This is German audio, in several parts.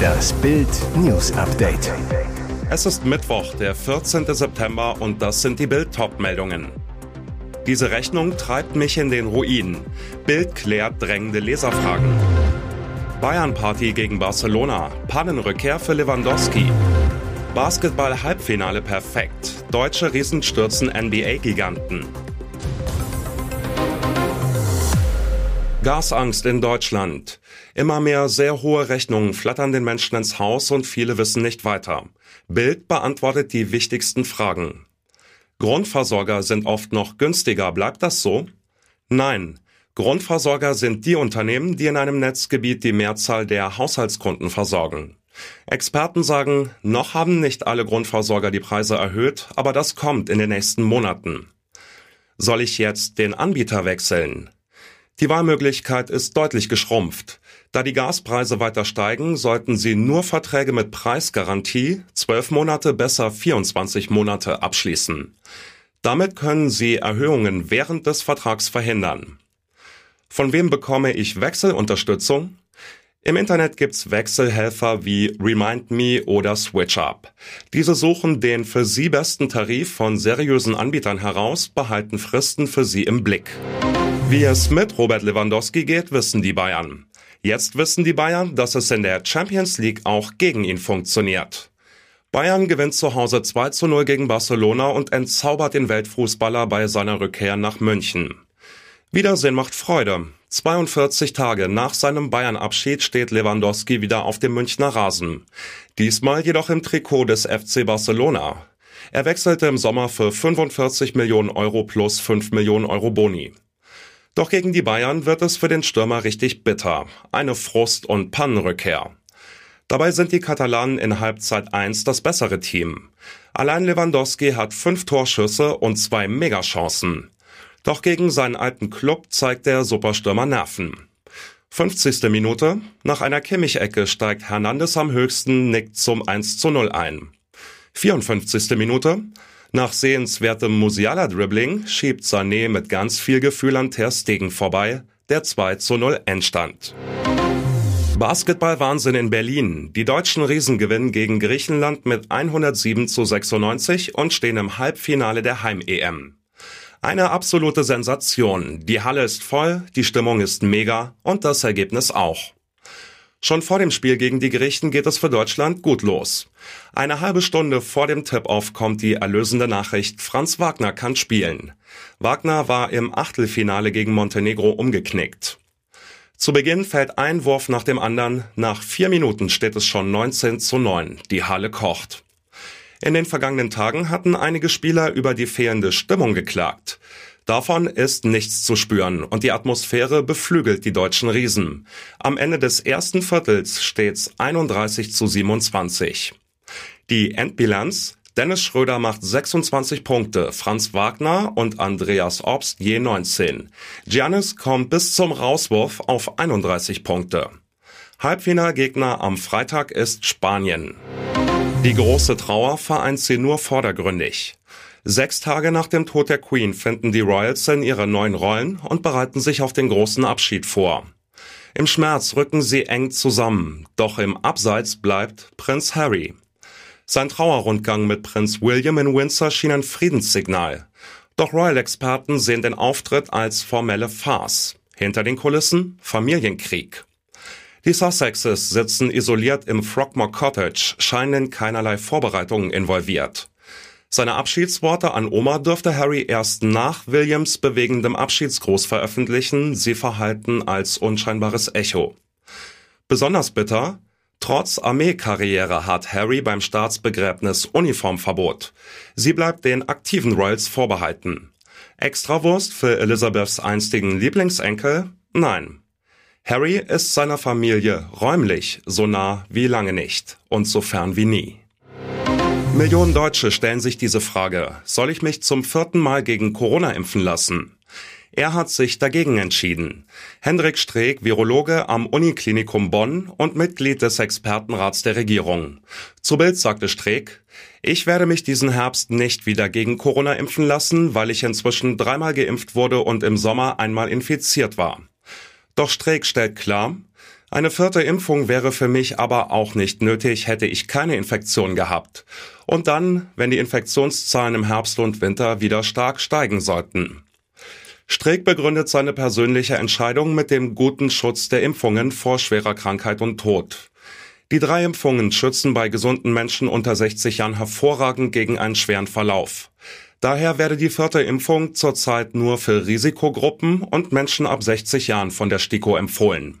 Das Bild News Update. Es ist Mittwoch, der 14. September und das sind die Bild meldungen Diese Rechnung treibt mich in den Ruin. Bild klärt drängende Leserfragen. Bayern-Party gegen Barcelona. Pannenrückkehr für Lewandowski. Basketball-Halbfinale perfekt. Deutsche Riesen stürzen NBA-Giganten. Gasangst in Deutschland. Immer mehr sehr hohe Rechnungen flattern den Menschen ins Haus und viele wissen nicht weiter. Bild beantwortet die wichtigsten Fragen. Grundversorger sind oft noch günstiger. Bleibt das so? Nein. Grundversorger sind die Unternehmen, die in einem Netzgebiet die Mehrzahl der Haushaltskunden versorgen. Experten sagen, noch haben nicht alle Grundversorger die Preise erhöht, aber das kommt in den nächsten Monaten. Soll ich jetzt den Anbieter wechseln? Die Wahlmöglichkeit ist deutlich geschrumpft. Da die Gaspreise weiter steigen, sollten Sie nur Verträge mit Preisgarantie, 12 Monate besser 24 Monate abschließen. Damit können Sie Erhöhungen während des Vertrags verhindern. Von wem bekomme ich Wechselunterstützung? Im Internet gibt's Wechselhelfer wie Remind Me oder SwitchUp. Diese suchen den für Sie besten Tarif von seriösen Anbietern heraus, behalten Fristen für Sie im Blick. Wie es mit Robert Lewandowski geht, wissen die Bayern. Jetzt wissen die Bayern, dass es in der Champions League auch gegen ihn funktioniert. Bayern gewinnt zu Hause 2 zu 0 gegen Barcelona und entzaubert den Weltfußballer bei seiner Rückkehr nach München. Wiedersehen macht Freude. 42 Tage nach seinem Bayern-Abschied steht Lewandowski wieder auf dem Münchner Rasen. Diesmal jedoch im Trikot des FC Barcelona. Er wechselte im Sommer für 45 Millionen Euro plus 5 Millionen Euro Boni. Doch gegen die Bayern wird es für den Stürmer richtig bitter. Eine Frust- und Pannenrückkehr. Dabei sind die Katalanen in Halbzeit 1 das bessere Team. Allein Lewandowski hat fünf Torschüsse und zwei Megachancen. Doch gegen seinen alten Club zeigt der Superstürmer Nerven. 50. Minute. Nach einer Kimmich-Ecke steigt Hernandez am höchsten, nickt zum 1 zu 0 ein. 54. Minute. Nach sehenswertem Musiala-Dribbling schiebt Sané mit ganz viel Gefühl an Ter Stegen vorbei, der 2 zu 0 Endstand. Basketball-Wahnsinn in Berlin. Die deutschen Riesen gewinnen gegen Griechenland mit 107 zu 96 und stehen im Halbfinale der Heim-EM. Eine absolute Sensation. Die Halle ist voll, die Stimmung ist mega und das Ergebnis auch. Schon vor dem Spiel gegen die Griechen geht es für Deutschland gut los. Eine halbe Stunde vor dem Tip-Off kommt die erlösende Nachricht, Franz Wagner kann spielen. Wagner war im Achtelfinale gegen Montenegro umgeknickt. Zu Beginn fällt ein Wurf nach dem anderen. Nach vier Minuten steht es schon 19 zu 9. Die Halle kocht. In den vergangenen Tagen hatten einige Spieler über die fehlende Stimmung geklagt. Davon ist nichts zu spüren und die Atmosphäre beflügelt die deutschen Riesen. Am Ende des ersten Viertels steht's 31 zu 27. Die Endbilanz Dennis Schröder macht 26 Punkte, Franz Wagner und Andreas Obst je 19. Giannis kommt bis zum Rauswurf auf 31 Punkte. Halbfinalgegner am Freitag ist Spanien. Die große Trauer vereint sie nur vordergründig. Sechs Tage nach dem Tod der Queen finden die Royals in ihre neuen Rollen und bereiten sich auf den großen Abschied vor. Im Schmerz rücken sie eng zusammen, doch im Abseits bleibt Prinz Harry. Sein Trauerrundgang mit Prinz William in Windsor schien ein Friedenssignal. Doch Royal-Experten sehen den Auftritt als formelle Farce. Hinter den Kulissen Familienkrieg. Die Sussexes sitzen isoliert im Frogmore Cottage, scheinen in keinerlei Vorbereitungen involviert. Seine Abschiedsworte an Oma dürfte Harry erst nach Williams bewegendem Abschiedsgruß veröffentlichen, sie verhalten als unscheinbares Echo. Besonders bitter, trotz Armeekarriere hat Harry beim Staatsbegräbnis Uniformverbot. Sie bleibt den aktiven Royals vorbehalten. Extrawurst für Elizabeths einstigen Lieblingsenkel? Nein. Harry ist seiner Familie räumlich so nah wie lange nicht und so fern wie nie. Millionen Deutsche stellen sich diese Frage, soll ich mich zum vierten Mal gegen Corona impfen lassen? Er hat sich dagegen entschieden. Hendrik Streeck, Virologe am Uniklinikum Bonn und Mitglied des Expertenrats der Regierung. Zu Bild sagte Streeck, ich werde mich diesen Herbst nicht wieder gegen Corona impfen lassen, weil ich inzwischen dreimal geimpft wurde und im Sommer einmal infiziert war. Doch Streeck stellt klar, Eine vierte Impfung wäre für mich aber auch nicht nötig, hätte ich keine Infektion gehabt. Und dann, wenn die Infektionszahlen im Herbst und Winter wieder stark steigen sollten. Streeck begründet seine persönliche Entscheidung mit dem guten Schutz der Impfungen vor schwerer Krankheit und Tod. Die drei Impfungen schützen bei gesunden Menschen unter 60 Jahren hervorragend gegen einen schweren Verlauf. Daher werde die vierte Impfung zurzeit nur für Risikogruppen und Menschen ab 60 Jahren von der STIKO empfohlen.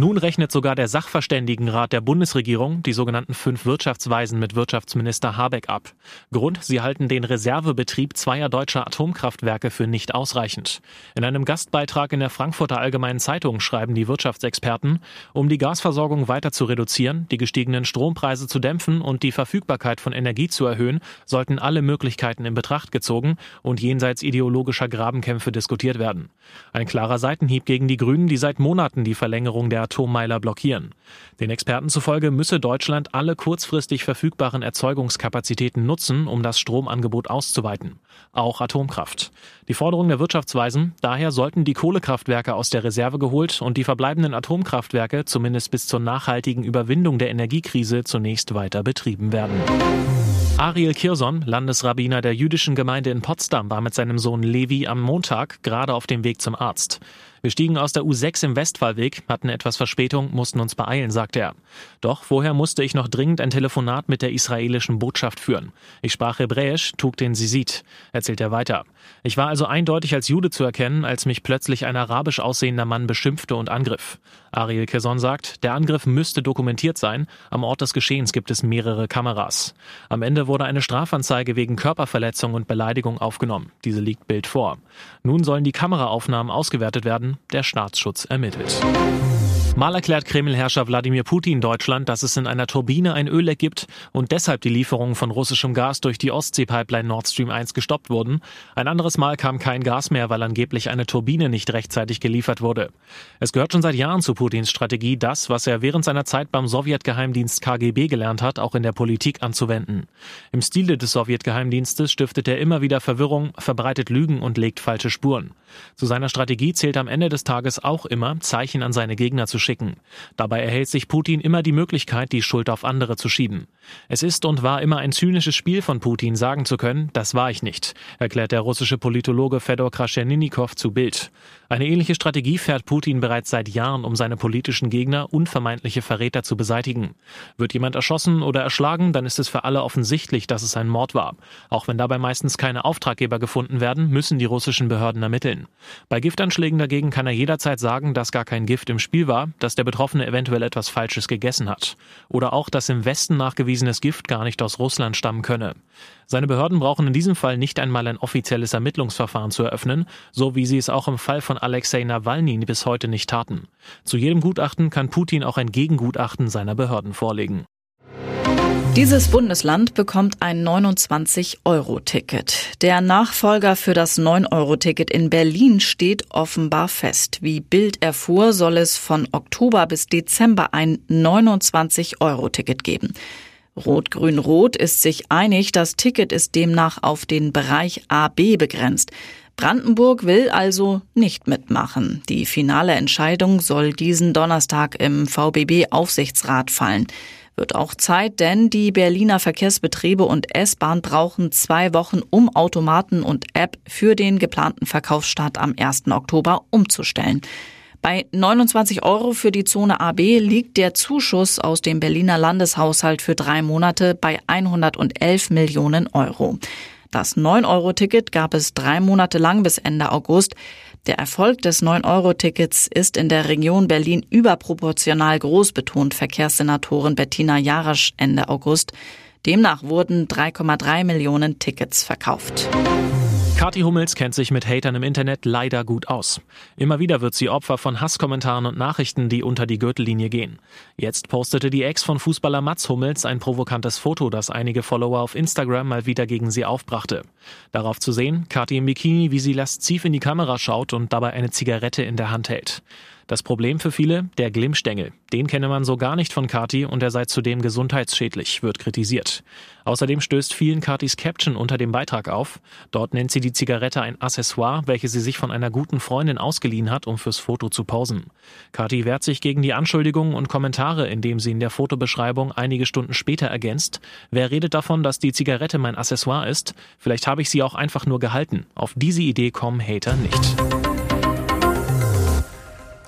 Nun rechnet sogar der Sachverständigenrat der Bundesregierung die sogenannten fünf Wirtschaftsweisen mit Wirtschaftsminister Habeck ab. Grund, sie halten den Reservebetrieb zweier deutscher Atomkraftwerke für nicht ausreichend. In einem Gastbeitrag in der Frankfurter Allgemeinen Zeitung schreiben die Wirtschaftsexperten, um die Gasversorgung weiter zu reduzieren, die gestiegenen Strompreise zu dämpfen und die Verfügbarkeit von Energie zu erhöhen, sollten alle Möglichkeiten in Betracht gezogen und jenseits ideologischer Grabenkämpfe diskutiert werden. Ein klarer Seitenhieb gegen die Grünen, die seit Monaten die Verlängerung der Atommeiler blockieren. Den Experten zufolge müsse Deutschland alle kurzfristig verfügbaren Erzeugungskapazitäten nutzen, um das Stromangebot auszuweiten. Auch Atomkraft. Die Forderung der Wirtschaftsweisen, daher sollten die Kohlekraftwerke aus der Reserve geholt und die verbleibenden Atomkraftwerke zumindest bis zur nachhaltigen Überwindung der Energiekrise zunächst weiter betrieben werden. Ariel Kirson, Landesrabbiner der jüdischen Gemeinde in Potsdam, war mit seinem Sohn Levi am Montag gerade auf dem Weg zum Arzt. Wir stiegen aus der U6 im Westfallweg, hatten etwas Verspätung, mussten uns beeilen, sagt er. Doch vorher musste ich noch dringend ein Telefonat mit der israelischen Botschaft führen. Ich sprach Hebräisch, trug den Sisit, erzählt er weiter. Ich war also eindeutig als Jude zu erkennen, als mich plötzlich ein arabisch aussehender Mann beschimpfte und angriff. Ariel Keson sagt, der Angriff müsste dokumentiert sein. Am Ort des Geschehens gibt es mehrere Kameras. Am Ende wurde eine Strafanzeige wegen Körperverletzung und Beleidigung aufgenommen. Diese liegt Bild vor. Nun sollen die Kameraaufnahmen ausgewertet werden. Der Staatsschutz ermittelt. Mal erklärt Kremlherrscher Wladimir Putin Deutschland, dass es in einer Turbine ein Ölleck gibt und deshalb die Lieferungen von russischem Gas durch die Ostsee-Pipeline Nord Stream 1 gestoppt wurden. Ein anderes Mal kam kein Gas mehr, weil angeblich eine Turbine nicht rechtzeitig geliefert wurde. Es gehört schon seit Jahren zu Putins Strategie, das, was er während seiner Zeit beim Sowjetgeheimdienst KGB gelernt hat, auch in der Politik anzuwenden. Im Stile des Sowjetgeheimdienstes stiftet er immer wieder Verwirrung, verbreitet Lügen und legt falsche Spuren. Zu seiner Strategie zählt am Ende des Tages auch immer, Zeichen an seine Gegner zu schicken. Dabei erhält sich Putin immer die Möglichkeit, die Schuld auf andere zu schieben. Es ist und war immer ein zynisches Spiel von Putin, sagen zu können, das war ich nicht, erklärt der russische Politologe Fedor Kraschennikov zu Bild. Eine ähnliche Strategie fährt Putin bereits seit Jahren, um seine politischen Gegner und vermeintliche Verräter zu beseitigen. Wird jemand erschossen oder erschlagen, dann ist es für alle offensichtlich, dass es ein Mord war. Auch wenn dabei meistens keine Auftraggeber gefunden werden, müssen die russischen Behörden ermitteln. Bei Giftanschlägen dagegen kann er jederzeit sagen, dass gar kein Gift im Spiel war, dass der Betroffene eventuell etwas Falsches gegessen hat. Oder auch, dass im Westen nachgewiesenes Gift gar nicht aus Russland stammen könne. Seine Behörden brauchen in diesem Fall nicht einmal ein offizielles Ermittlungsverfahren zu eröffnen, so wie sie es auch im Fall von Alexei Nawalny bis heute nicht taten. Zu jedem Gutachten kann Putin auch ein Gegengutachten seiner Behörden vorlegen. Dieses Bundesland bekommt ein 29-Euro-Ticket. Der Nachfolger für das 9-Euro-Ticket in Berlin steht offenbar fest. Wie Bild erfuhr, soll es von Oktober bis Dezember ein 29-Euro-Ticket geben. Rot-Grün-Rot ist sich einig, das Ticket ist demnach auf den Bereich AB begrenzt. Brandenburg will also nicht mitmachen. Die finale Entscheidung soll diesen Donnerstag im VBB-Aufsichtsrat fallen. Wird auch Zeit, denn die Berliner Verkehrsbetriebe und S-Bahn brauchen zwei Wochen, um Automaten und App für den geplanten Verkaufsstart am 1. Oktober umzustellen. Bei 29 Euro für die Zone AB liegt der Zuschuss aus dem Berliner Landeshaushalt für drei Monate bei 111 Millionen Euro. Das 9-Euro-Ticket gab es drei Monate lang bis Ende August. Der Erfolg des 9-Euro-Tickets ist in der Region Berlin überproportional groß, betont Verkehrssenatorin Bettina Jarasch Ende August. Demnach wurden 3,3 Millionen Tickets verkauft. Kathi Hummels kennt sich mit Hatern im Internet leider gut aus. Immer wieder wird sie Opfer von Hasskommentaren und Nachrichten, die unter die Gürtellinie gehen. Jetzt postete die Ex von Fußballer Mats Hummels ein provokantes Foto, das einige Follower auf Instagram mal wieder gegen sie aufbrachte. Darauf zu sehen, Kathi im Bikini, wie sie lasziv in die Kamera schaut und dabei eine Zigarette in der Hand hält. Das Problem für viele, der Glimmstängel. Den kenne man so gar nicht von Kati und er sei zudem gesundheitsschädlich, wird kritisiert. Außerdem stößt vielen Katis Caption unter dem Beitrag auf. Dort nennt sie die Zigarette ein Accessoire, welches sie sich von einer guten Freundin ausgeliehen hat, um fürs Foto zu posen. Kati wehrt sich gegen die Anschuldigungen und Kommentare, indem sie in der Fotobeschreibung einige Stunden später ergänzt, wer redet davon, dass die Zigarette mein Accessoire ist? Vielleicht habe ich sie auch einfach nur gehalten. Auf diese Idee kommen Hater nicht.